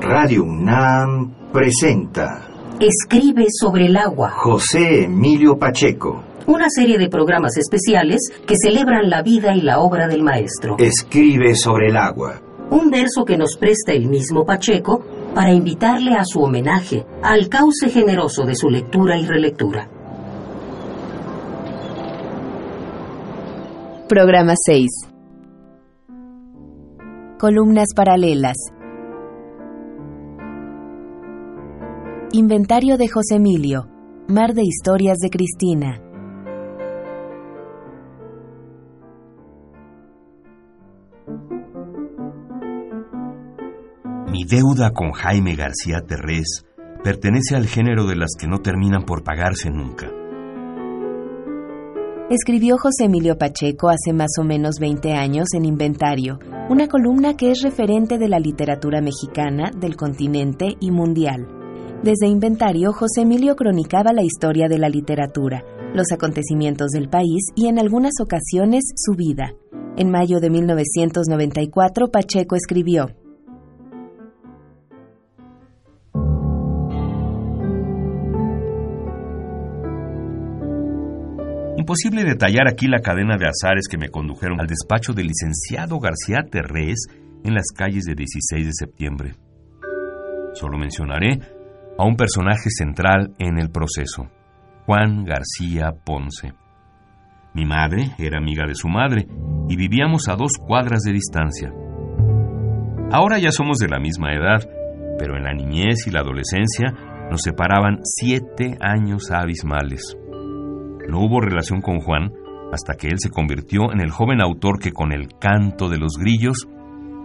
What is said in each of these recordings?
Radio UNAM presenta Escribe sobre el agua. José Emilio Pacheco. Una serie de programas especiales que celebran la vida y la obra del maestro. Escribe sobre el agua. Un verso que nos presta el mismo Pacheco para invitarle a su homenaje, al cauce generoso de su lectura y relectura. Programa 6. Columnas paralelas. Inventario de José Emilio. Mar de Historias de Cristina. Mi deuda con Jaime García Terrés pertenece al género de las que no terminan por pagarse nunca. Escribió José Emilio Pacheco hace más o menos 20 años en Inventario, una columna que es referente de la literatura mexicana, del continente y mundial. Desde Inventario, José Emilio cronicaba la historia de la literatura, los acontecimientos del país y en algunas ocasiones su vida. En mayo de 1994, Pacheco escribió, Imposible detallar aquí la cadena de azares que me condujeron al despacho del licenciado García Terrés en las calles de 16 de septiembre. Solo mencionaré a un personaje central en el proceso, Juan García Ponce. Mi madre era amiga de su madre y vivíamos a dos cuadras de distancia. Ahora ya somos de la misma edad, pero en la niñez y la adolescencia nos separaban siete años abismales. No hubo relación con Juan hasta que él se convirtió en el joven autor que con el canto de los grillos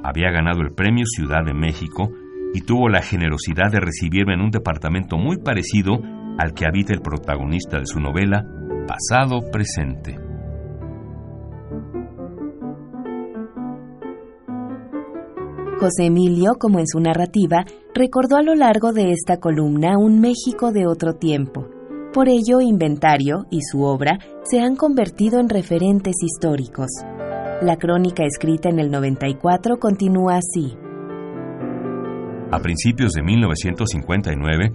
había ganado el premio Ciudad de México y tuvo la generosidad de recibirme en un departamento muy parecido al que habita el protagonista de su novela, Pasado Presente. José Emilio, como en su narrativa, recordó a lo largo de esta columna un México de otro tiempo. Por ello, Inventario y su obra se han convertido en referentes históricos. La crónica escrita en el 94 continúa así. A principios de 1959,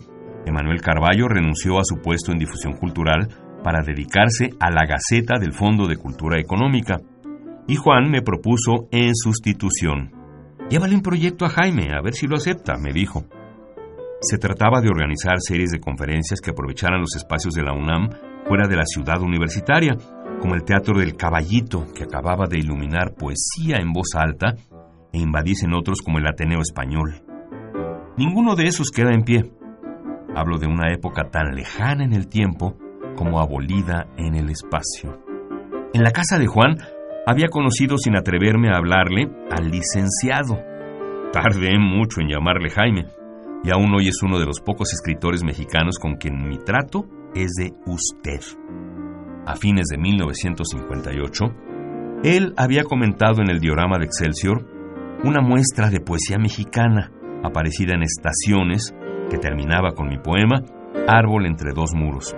Emanuel Carballo renunció a su puesto en difusión cultural para dedicarse a la Gaceta del Fondo de Cultura Económica, y Juan me propuso en sustitución. Llévale un proyecto a Jaime, a ver si lo acepta, me dijo. Se trataba de organizar series de conferencias que aprovecharan los espacios de la UNAM fuera de la ciudad universitaria, como el Teatro del Caballito, que acababa de iluminar poesía en voz alta, e invadiesen otros como el Ateneo Español. Ninguno de esos queda en pie. Hablo de una época tan lejana en el tiempo como abolida en el espacio. En la casa de Juan había conocido sin atreverme a hablarle al licenciado. Tardé mucho en llamarle Jaime, y aún hoy es uno de los pocos escritores mexicanos con quien mi trato es de usted. A fines de 1958, él había comentado en el diorama de Excelsior una muestra de poesía mexicana aparecida en estaciones que terminaba con mi poema Árbol entre dos muros.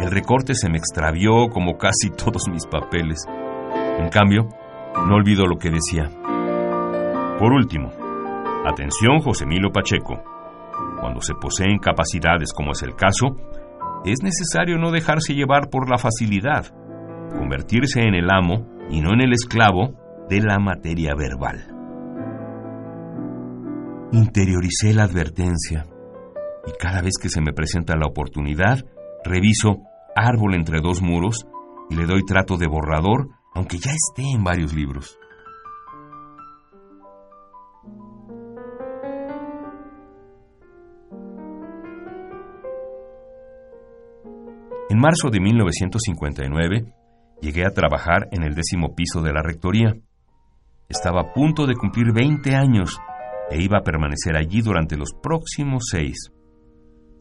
El recorte se me extravió como casi todos mis papeles. En cambio, no olvido lo que decía. Por último, atención José Emilio Pacheco. Cuando se poseen capacidades como es el caso, es necesario no dejarse llevar por la facilidad, convertirse en el amo y no en el esclavo de la materia verbal. Interioricé la advertencia y cada vez que se me presenta la oportunidad, reviso Árbol entre dos muros y le doy trato de borrador, aunque ya esté en varios libros. En marzo de 1959 llegué a trabajar en el décimo piso de la rectoría. Estaba a punto de cumplir 20 años e iba a permanecer allí durante los próximos seis.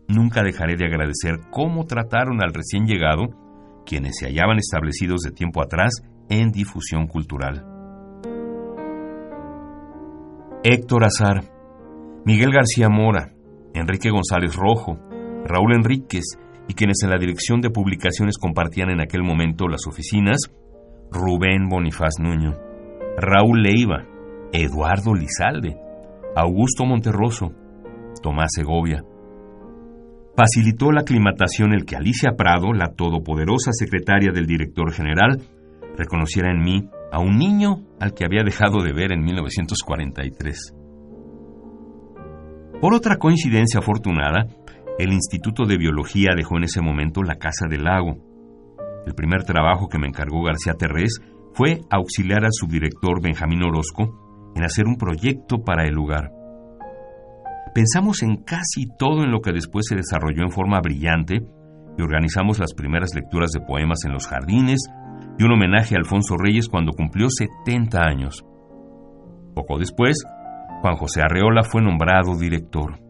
Nunca dejaré de agradecer cómo trataron al recién llegado, quienes se hallaban establecidos de tiempo atrás en difusión cultural. Héctor Azar, Miguel García Mora, Enrique González Rojo, Raúl Enríquez y quienes en la dirección de publicaciones compartían en aquel momento las oficinas, Rubén Bonifaz Nuño, Raúl Leiva, Eduardo Lizalde, Augusto Monterroso, Tomás Segovia. Facilitó la aclimatación el que Alicia Prado, la todopoderosa secretaria del director general, reconociera en mí a un niño al que había dejado de ver en 1943. Por otra coincidencia afortunada, el Instituto de Biología dejó en ese momento la Casa del Lago. El primer trabajo que me encargó García Terrés fue auxiliar al subdirector Benjamín Orozco en hacer un proyecto para el lugar. Pensamos en casi todo en lo que después se desarrolló en forma brillante y organizamos las primeras lecturas de poemas en los jardines y un homenaje a Alfonso Reyes cuando cumplió 70 años. Poco después, Juan José Arreola fue nombrado director.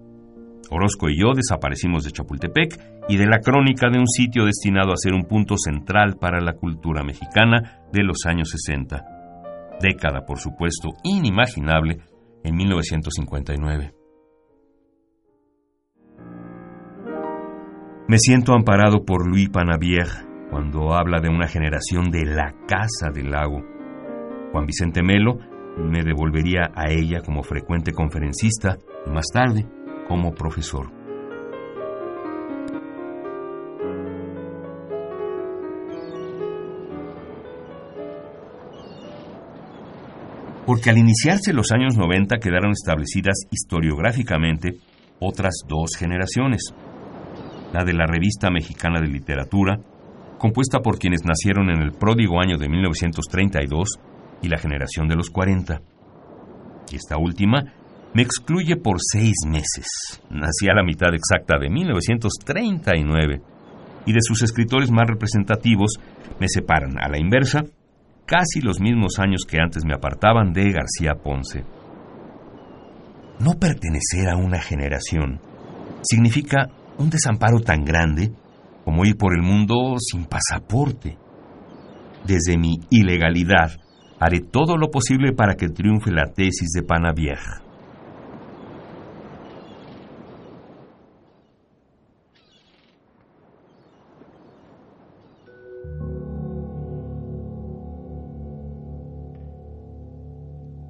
Orozco y yo desaparecimos de Chapultepec y de la crónica de un sitio destinado a ser un punto central para la cultura mexicana de los años 60. Década, por supuesto, inimaginable en 1959. Me siento amparado por Louis Panavier cuando habla de una generación de la Casa del Lago. Juan Vicente Melo me devolvería a ella como frecuente conferencista y más tarde como profesor. Porque al iniciarse los años 90 quedaron establecidas historiográficamente otras dos generaciones. La de la Revista Mexicana de Literatura, compuesta por quienes nacieron en el pródigo año de 1932 y la generación de los 40. Y esta última me excluye por seis meses. Nací a la mitad exacta de 1939 y de sus escritores más representativos me separan a la inversa casi los mismos años que antes me apartaban de García Ponce. No pertenecer a una generación significa un desamparo tan grande como ir por el mundo sin pasaporte. Desde mi ilegalidad haré todo lo posible para que triunfe la tesis de Panavieja.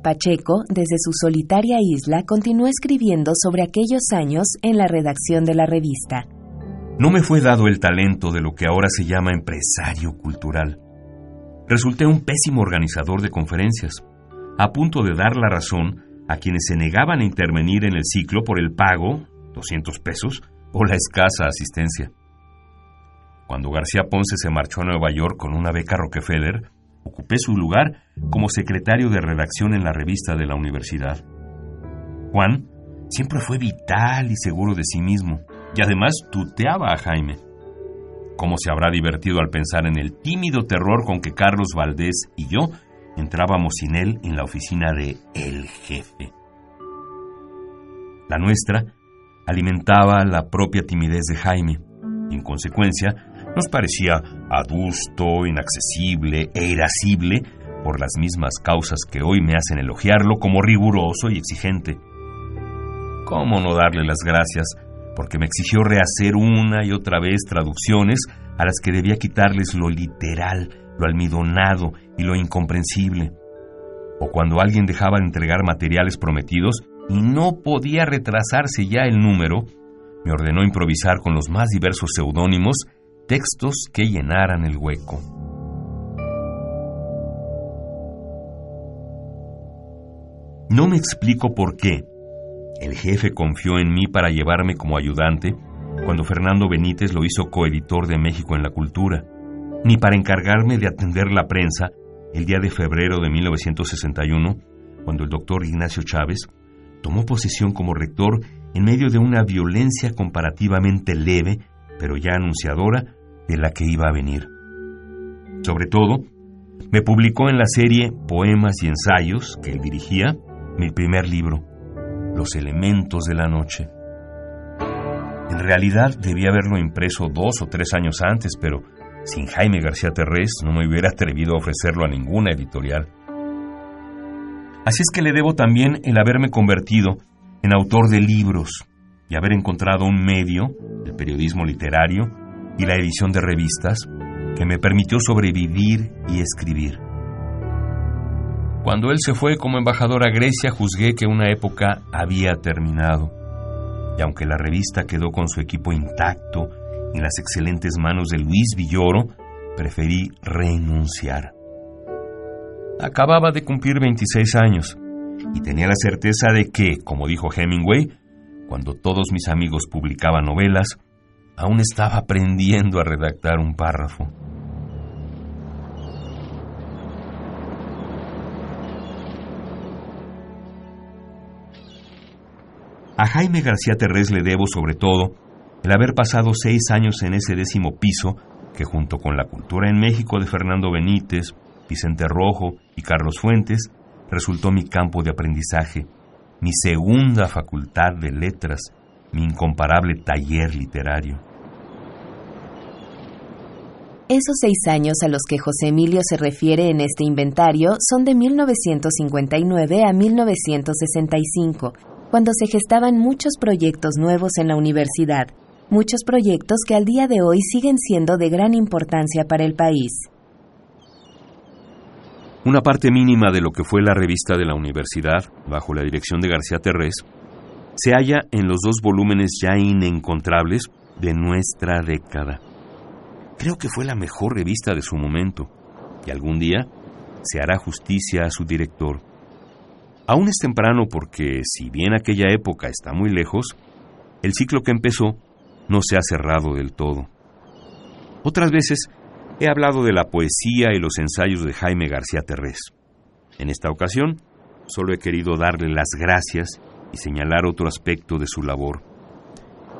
Pacheco, desde su solitaria isla, continuó escribiendo sobre aquellos años en la redacción de la revista. No me fue dado el talento de lo que ahora se llama empresario cultural. Resulté un pésimo organizador de conferencias, a punto de dar la razón a quienes se negaban a intervenir en el ciclo por el pago, 200 pesos, o la escasa asistencia. Cuando García Ponce se marchó a Nueva York con una beca Rockefeller, ocupé su lugar como secretario de redacción en la revista de la universidad. Juan siempre fue vital y seguro de sí mismo, y además tuteaba a Jaime. ¿Cómo se habrá divertido al pensar en el tímido terror con que Carlos Valdés y yo entrábamos sin él en la oficina de El Jefe? La nuestra alimentaba la propia timidez de Jaime, en consecuencia nos parecía adusto, inaccesible e irascible por las mismas causas que hoy me hacen elogiarlo como riguroso y exigente. ¿Cómo no darle las gracias porque me exigió rehacer una y otra vez traducciones a las que debía quitarles lo literal, lo almidonado y lo incomprensible? O cuando alguien dejaba de entregar materiales prometidos y no podía retrasarse ya el número, me ordenó improvisar con los más diversos seudónimos textos que llenaran el hueco. No me explico por qué. El jefe confió en mí para llevarme como ayudante cuando Fernando Benítez lo hizo coeditor de México en la Cultura, ni para encargarme de atender la prensa el día de febrero de 1961, cuando el doctor Ignacio Chávez tomó posesión como rector en medio de una violencia comparativamente leve, pero ya anunciadora, de la que iba a venir. Sobre todo, me publicó en la serie Poemas y Ensayos, que él dirigía, mi primer libro, Los Elementos de la Noche. En realidad debía haberlo impreso dos o tres años antes, pero sin Jaime García Terrés no me hubiera atrevido a ofrecerlo a ninguna editorial. Así es que le debo también el haberme convertido en autor de libros y haber encontrado un medio, el periodismo literario, y la edición de revistas que me permitió sobrevivir y escribir. Cuando él se fue como embajador a Grecia, juzgué que una época había terminado. Y aunque la revista quedó con su equipo intacto en las excelentes manos de Luis Villoro, preferí renunciar. Acababa de cumplir 26 años y tenía la certeza de que, como dijo Hemingway, cuando todos mis amigos publicaban novelas, aún estaba aprendiendo a redactar un párrafo. A Jaime García Terrés le debo sobre todo el haber pasado seis años en ese décimo piso que junto con la cultura en México de Fernando Benítez, Vicente Rojo y Carlos Fuentes resultó mi campo de aprendizaje, mi segunda facultad de letras, mi incomparable taller literario. Esos seis años a los que José Emilio se refiere en este inventario son de 1959 a 1965, cuando se gestaban muchos proyectos nuevos en la universidad, muchos proyectos que al día de hoy siguen siendo de gran importancia para el país. Una parte mínima de lo que fue la revista de la universidad, bajo la dirección de García Terrés, se halla en los dos volúmenes ya inencontrables de nuestra década. Creo que fue la mejor revista de su momento, y algún día se hará justicia a su director. Aún es temprano porque, si bien aquella época está muy lejos, el ciclo que empezó no se ha cerrado del todo. Otras veces he hablado de la poesía y los ensayos de Jaime García Terrés. En esta ocasión, solo he querido darle las gracias y señalar otro aspecto de su labor.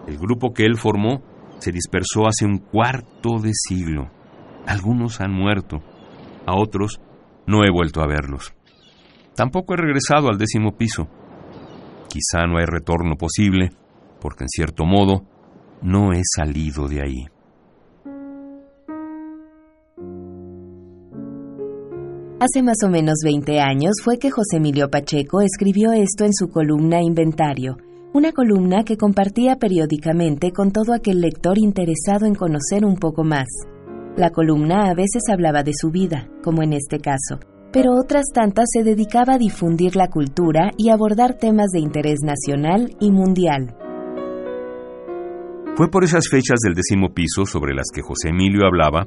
El grupo que él formó se dispersó hace un cuarto de siglo. Algunos han muerto, a otros no he vuelto a verlos. Tampoco he regresado al décimo piso. Quizá no hay retorno posible, porque en cierto modo no he salido de ahí. Hace más o menos 20 años fue que José Emilio Pacheco escribió esto en su columna Inventario, una columna que compartía periódicamente con todo aquel lector interesado en conocer un poco más. La columna a veces hablaba de su vida, como en este caso, pero otras tantas se dedicaba a difundir la cultura y abordar temas de interés nacional y mundial. Fue por esas fechas del décimo piso sobre las que José Emilio hablaba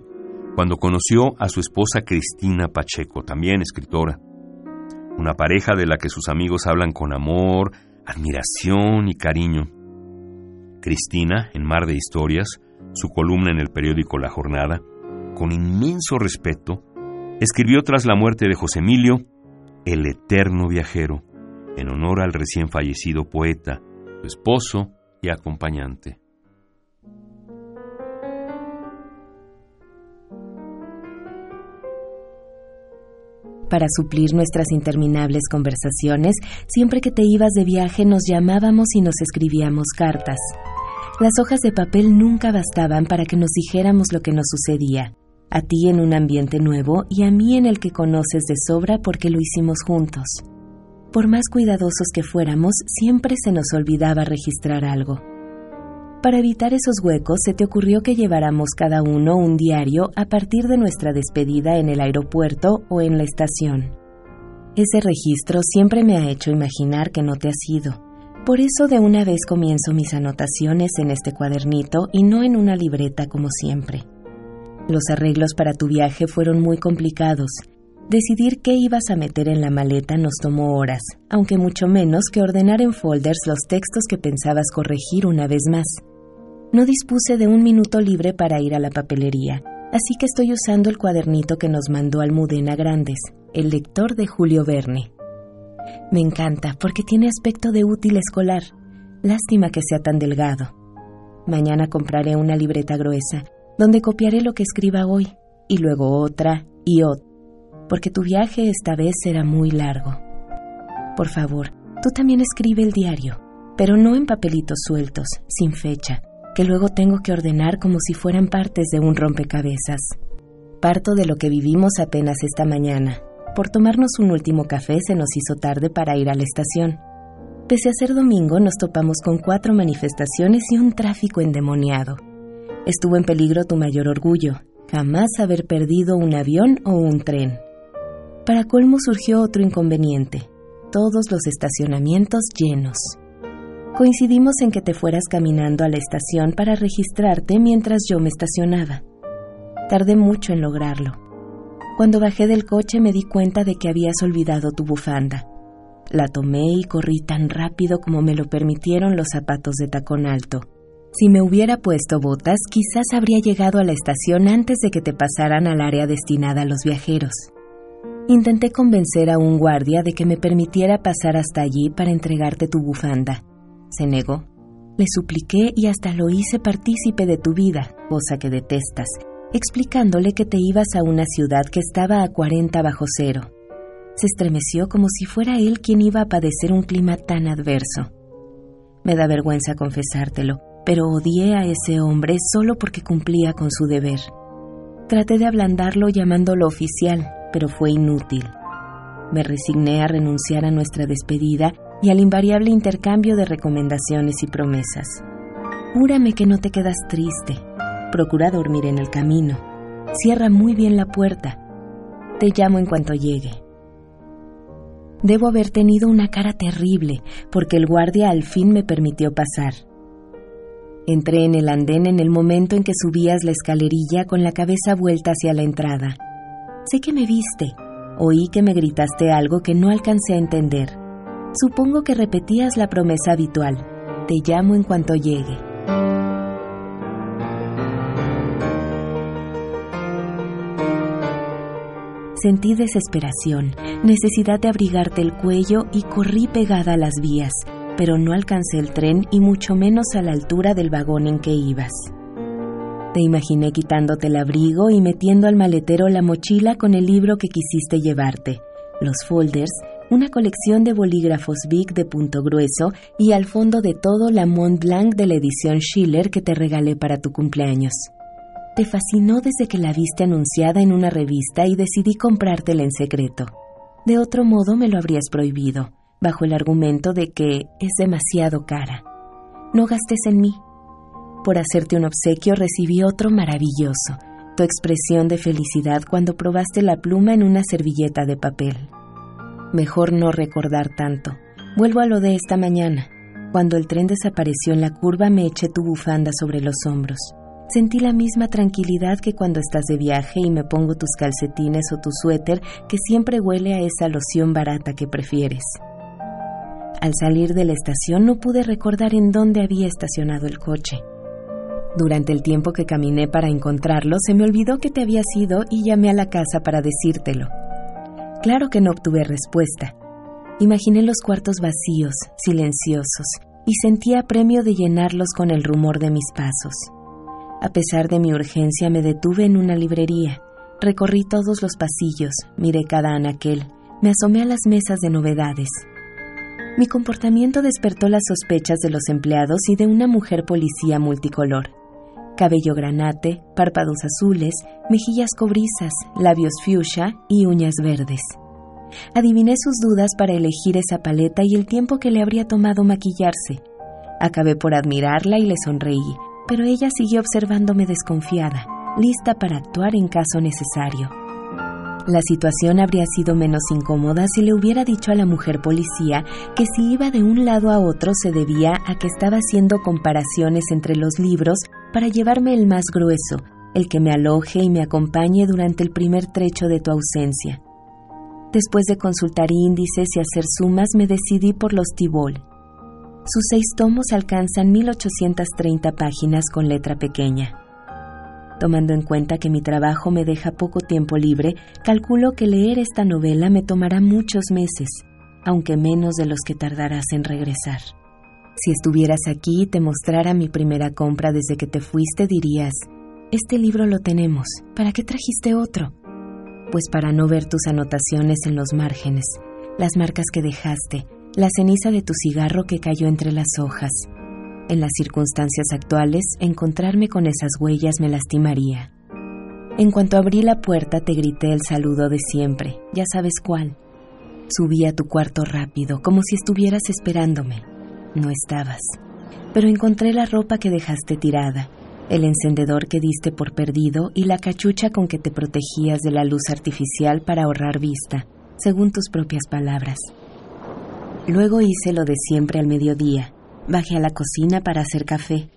cuando conoció a su esposa Cristina Pacheco, también escritora. Una pareja de la que sus amigos hablan con amor, admiración y cariño. Cristina, en Mar de Historias, su columna en el periódico La Jornada, con inmenso respeto, escribió tras la muerte de José Emilio El Eterno Viajero, en honor al recién fallecido poeta, su esposo y acompañante. Para suplir nuestras interminables conversaciones, siempre que te ibas de viaje nos llamábamos y nos escribíamos cartas. Las hojas de papel nunca bastaban para que nos dijéramos lo que nos sucedía a ti en un ambiente nuevo y a mí en el que conoces de sobra porque lo hicimos juntos. Por más cuidadosos que fuéramos, siempre se nos olvidaba registrar algo. Para evitar esos huecos, se te ocurrió que lleváramos cada uno un diario a partir de nuestra despedida en el aeropuerto o en la estación. Ese registro siempre me ha hecho imaginar que no te has ido. Por eso de una vez comienzo mis anotaciones en este cuadernito y no en una libreta como siempre. Los arreglos para tu viaje fueron muy complicados. Decidir qué ibas a meter en la maleta nos tomó horas, aunque mucho menos que ordenar en folders los textos que pensabas corregir una vez más. No dispuse de un minuto libre para ir a la papelería, así que estoy usando el cuadernito que nos mandó Almudena Grandes, el lector de Julio Verne. Me encanta porque tiene aspecto de útil escolar. Lástima que sea tan delgado. Mañana compraré una libreta gruesa donde copiaré lo que escriba hoy, y luego otra y otra, porque tu viaje esta vez será muy largo. Por favor, tú también escribe el diario, pero no en papelitos sueltos, sin fecha, luego tengo que ordenar como si fueran partes de un rompecabezas. Parto de lo que vivimos apenas esta mañana. Por tomarnos un último café se nos hizo tarde para ir a la estación. Pese a ser domingo, nos topamos con cuatro manifestaciones y un tráfico endemoniado. Estuvo en peligro tu mayor orgullo, jamás haber perdido un avión o un tren. Para colmo surgió otro inconveniente, todos los estacionamientos llenos. Coincidimos en que te fueras caminando a la estación para registrarte mientras yo me estacionaba. Tardé mucho en lograrlo. Cuando bajé del coche me di cuenta de que habías olvidado tu bufanda. La tomé y corrí tan rápido como me lo permitieron los zapatos de tacón alto. Si me hubiera puesto botas, quizás habría llegado a la estación antes de que te pasaran al área destinada a los viajeros. Intenté convencer a un guardia de que me permitiera pasar hasta allí para entregarte tu bufanda. Se negó. Le supliqué y hasta lo hice partícipe de tu vida, cosa que detestas, explicándole que te ibas a una ciudad que estaba a 40 bajo cero. Se estremeció como si fuera él quien iba a padecer un clima tan adverso. Me da vergüenza confesártelo, pero odié a ese hombre solo porque cumplía con su deber. Traté de ablandarlo llamándolo oficial, pero fue inútil. Me resigné a renunciar a nuestra despedida y al invariable intercambio de recomendaciones y promesas. Júrame que no te quedas triste. Procura dormir en el camino. Cierra muy bien la puerta. Te llamo en cuanto llegue. Debo haber tenido una cara terrible, porque el guardia al fin me permitió pasar. Entré en el andén en el momento en que subías la escalerilla con la cabeza vuelta hacia la entrada. Sé que me viste. Oí que me gritaste algo que no alcancé a entender. Supongo que repetías la promesa habitual. Te llamo en cuanto llegue. Sentí desesperación, necesidad de abrigarte el cuello y corrí pegada a las vías, pero no alcancé el tren y mucho menos a la altura del vagón en que ibas. Te imaginé quitándote el abrigo y metiendo al maletero la mochila con el libro que quisiste llevarte, los folders, una colección de bolígrafos Big de punto grueso y al fondo de todo la Mont Blanc de la edición Schiller que te regalé para tu cumpleaños. Te fascinó desde que la viste anunciada en una revista y decidí comprártela en secreto. De otro modo me lo habrías prohibido, bajo el argumento de que es demasiado cara. No gastes en mí. Por hacerte un obsequio recibí otro maravilloso, tu expresión de felicidad cuando probaste la pluma en una servilleta de papel. Mejor no recordar tanto. Vuelvo a lo de esta mañana. Cuando el tren desapareció en la curva me eché tu bufanda sobre los hombros. Sentí la misma tranquilidad que cuando estás de viaje y me pongo tus calcetines o tu suéter que siempre huele a esa loción barata que prefieres. Al salir de la estación no pude recordar en dónde había estacionado el coche. Durante el tiempo que caminé para encontrarlo, se me olvidó que te había ido y llamé a la casa para decírtelo. Claro que no obtuve respuesta. Imaginé los cuartos vacíos, silenciosos, y sentía premio de llenarlos con el rumor de mis pasos. A pesar de mi urgencia me detuve en una librería. Recorrí todos los pasillos, miré cada anaquel, me asomé a las mesas de novedades. Mi comportamiento despertó las sospechas de los empleados y de una mujer policía multicolor. Cabello granate, párpados azules, mejillas cobrizas, labios fuchsia y uñas verdes. Adiviné sus dudas para elegir esa paleta y el tiempo que le habría tomado maquillarse. Acabé por admirarla y le sonreí, pero ella siguió observándome desconfiada, lista para actuar en caso necesario. La situación habría sido menos incómoda si le hubiera dicho a la mujer policía que si iba de un lado a otro se debía a que estaba haciendo comparaciones entre los libros para llevarme el más grueso, el que me aloje y me acompañe durante el primer trecho de tu ausencia. Después de consultar índices y hacer sumas, me decidí por los Tibol, sus seis tomos alcanzan 1830 páginas con letra pequeña. Tomando en cuenta que mi trabajo me deja poco tiempo libre, calculo que leer esta novela me tomará muchos meses, aunque menos de los que tardarás en regresar. Si estuvieras aquí y te mostrara mi primera compra desde que te fuiste, dirías, este libro lo tenemos, ¿para qué trajiste otro? Pues para no ver tus anotaciones en los márgenes, las marcas que dejaste, la ceniza de tu cigarro que cayó entre las hojas. En las circunstancias actuales, encontrarme con esas huellas me lastimaría. En cuanto abrí la puerta, te grité el saludo de siempre, ya sabes cuál. Subí a tu cuarto rápido, como si estuvieras esperándome. No estabas. Pero encontré la ropa que dejaste tirada, el encendedor que diste por perdido y la cachucha con que te protegías de la luz artificial para ahorrar vista, según tus propias palabras. Luego hice lo de siempre al mediodía. Bajé a la cocina para hacer café.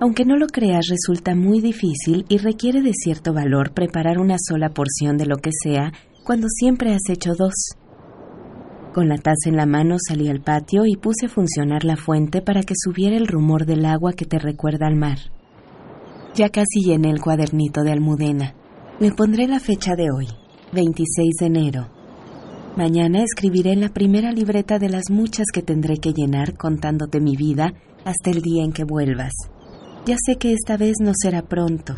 Aunque no lo creas, resulta muy difícil y requiere de cierto valor preparar una sola porción de lo que sea cuando siempre has hecho dos. Con la taza en la mano salí al patio y puse a funcionar la fuente para que subiera el rumor del agua que te recuerda al mar. Ya casi llené el cuadernito de Almudena. Le pondré la fecha de hoy, 26 de enero. Mañana escribiré la primera libreta de las muchas que tendré que llenar contándote mi vida hasta el día en que vuelvas. Ya sé que esta vez no será pronto.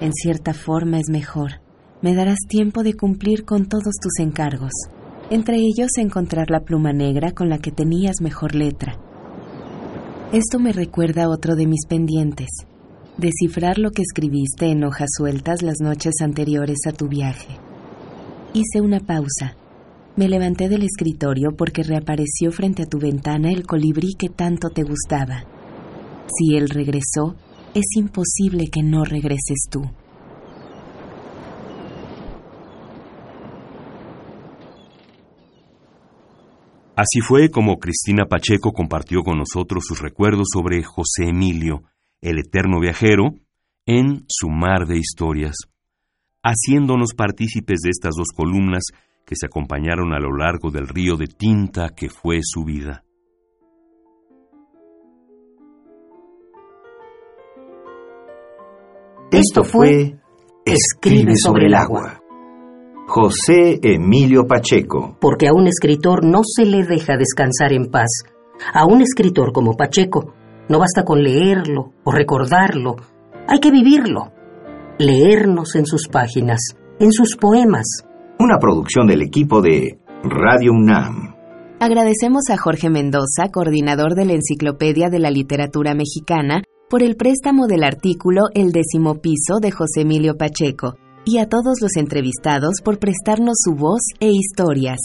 En cierta forma es mejor. Me darás tiempo de cumplir con todos tus encargos, entre ellos encontrar la pluma negra con la que tenías mejor letra. Esto me recuerda a otro de mis pendientes, descifrar lo que escribiste en hojas sueltas las noches anteriores a tu viaje. Hice una pausa. Me levanté del escritorio porque reapareció frente a tu ventana el colibrí que tanto te gustaba. Si él regresó, es imposible que no regreses tú. Así fue como Cristina Pacheco compartió con nosotros sus recuerdos sobre José Emilio, el eterno viajero, en su mar de historias, haciéndonos partícipes de estas dos columnas que se acompañaron a lo largo del río de tinta que fue su vida. Esto fue Escribe sobre el agua. José Emilio Pacheco. Porque a un escritor no se le deja descansar en paz. A un escritor como Pacheco no basta con leerlo o recordarlo, hay que vivirlo. Leernos en sus páginas, en sus poemas. Una producción del equipo de Radio UNAM. Agradecemos a Jorge Mendoza, coordinador de la Enciclopedia de la Literatura Mexicana, por el préstamo del artículo El décimo piso de José Emilio Pacheco, y a todos los entrevistados por prestarnos su voz e historias.